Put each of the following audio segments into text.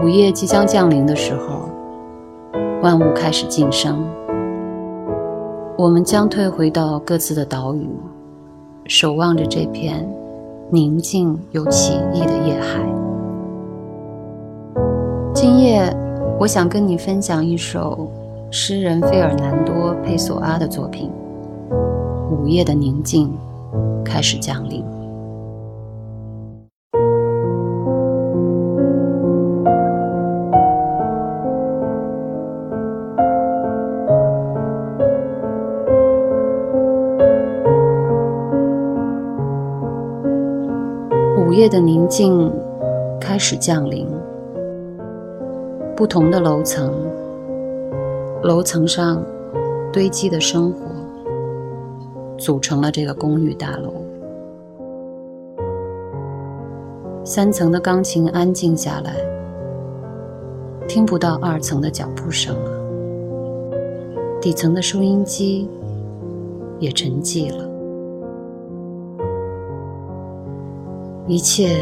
午夜即将降临的时候，万物开始晋升，我们将退回到各自的岛屿，守望着这片宁静又奇异的夜海。今夜，我想跟你分享一首诗人费尔南多·佩索阿的作品《午夜的宁静开始降临》。夜的宁静开始降临。不同的楼层，楼层上堆积的生活，组成了这个公寓大楼。三层的钢琴安静下来，听不到二层的脚步声了。底层的收音机也沉寂了。一切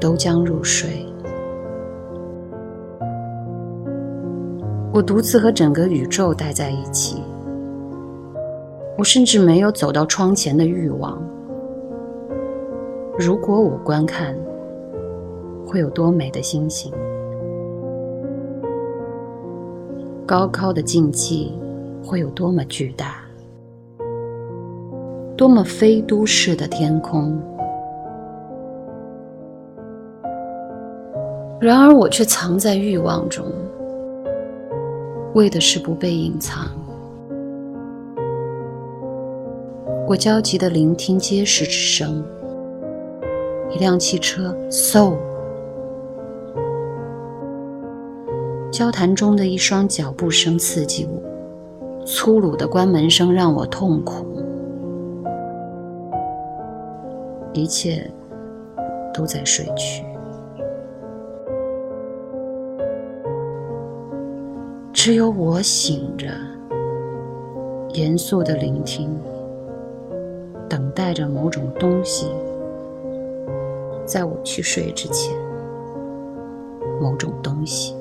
都将入睡。我独自和整个宇宙待在一起。我甚至没有走到窗前的欲望。如果我观看，会有多美的星星？高高的静寂会有多么巨大？多么非都市的天空？然而，我却藏在欲望中，为的是不被隐藏。我焦急地聆听街市之声，一辆汽车嗖，交谈中的一双脚步声刺激我，粗鲁的关门声让我痛苦，一切都在睡去。只有我醒着，严肃的聆听，等待着某种东西，在我去睡之前，某种东西。